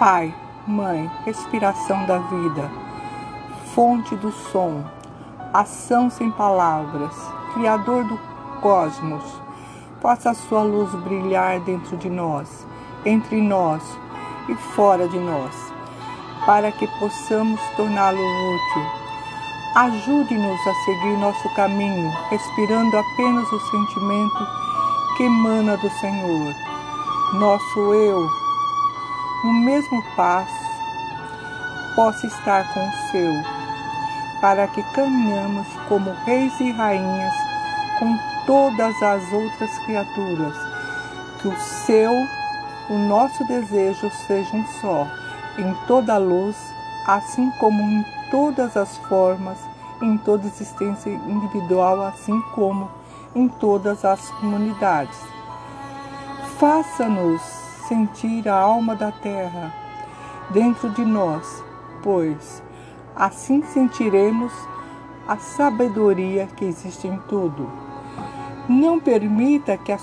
Pai, Mãe, respiração da vida, fonte do som, ação sem palavras, Criador do cosmos, possa a sua luz brilhar dentro de nós, entre nós e fora de nós, para que possamos torná-lo útil. Ajude-nos a seguir nosso caminho, respirando apenas o sentimento que emana do Senhor. Nosso eu, no mesmo passo, possa estar com o seu, para que caminhamos como reis e rainhas com todas as outras criaturas, que o seu, o nosso desejo sejam só, em toda a luz, assim como em todas as formas, em toda existência individual, assim como em todas as comunidades. Faça-nos sentir a alma da terra dentro de nós, pois assim sentiremos a sabedoria que existe em tudo. Não permita que a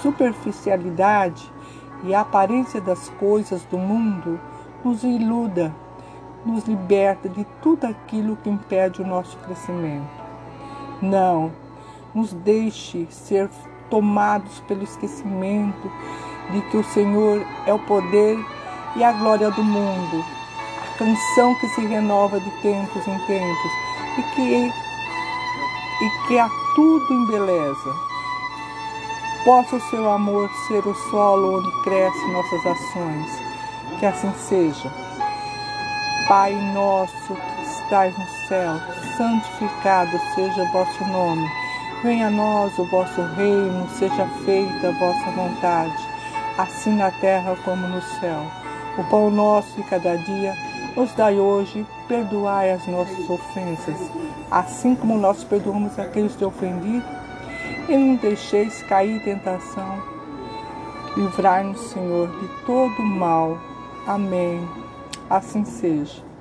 superficialidade e a aparência das coisas do mundo nos iluda, nos liberta de tudo aquilo que impede o nosso crescimento. Não, nos deixe ser tomados pelo esquecimento de que o Senhor é o poder e a glória do mundo, a canção que se renova de tempos em tempos e que e que a tudo embeleza. Possa o seu amor ser o solo onde crescem nossas ações. Que assim seja. Pai nosso que estais no céu, santificado seja o vosso nome. Venha a nós o vosso reino, seja feita a vossa vontade, assim na terra como no céu. O pão nosso de cada dia nos dai hoje, perdoai as nossas ofensas, assim como nós perdoamos aqueles que te ofendido, e não deixeis cair em tentação. Livrai-nos, Senhor, de todo mal. Amém. Assim seja.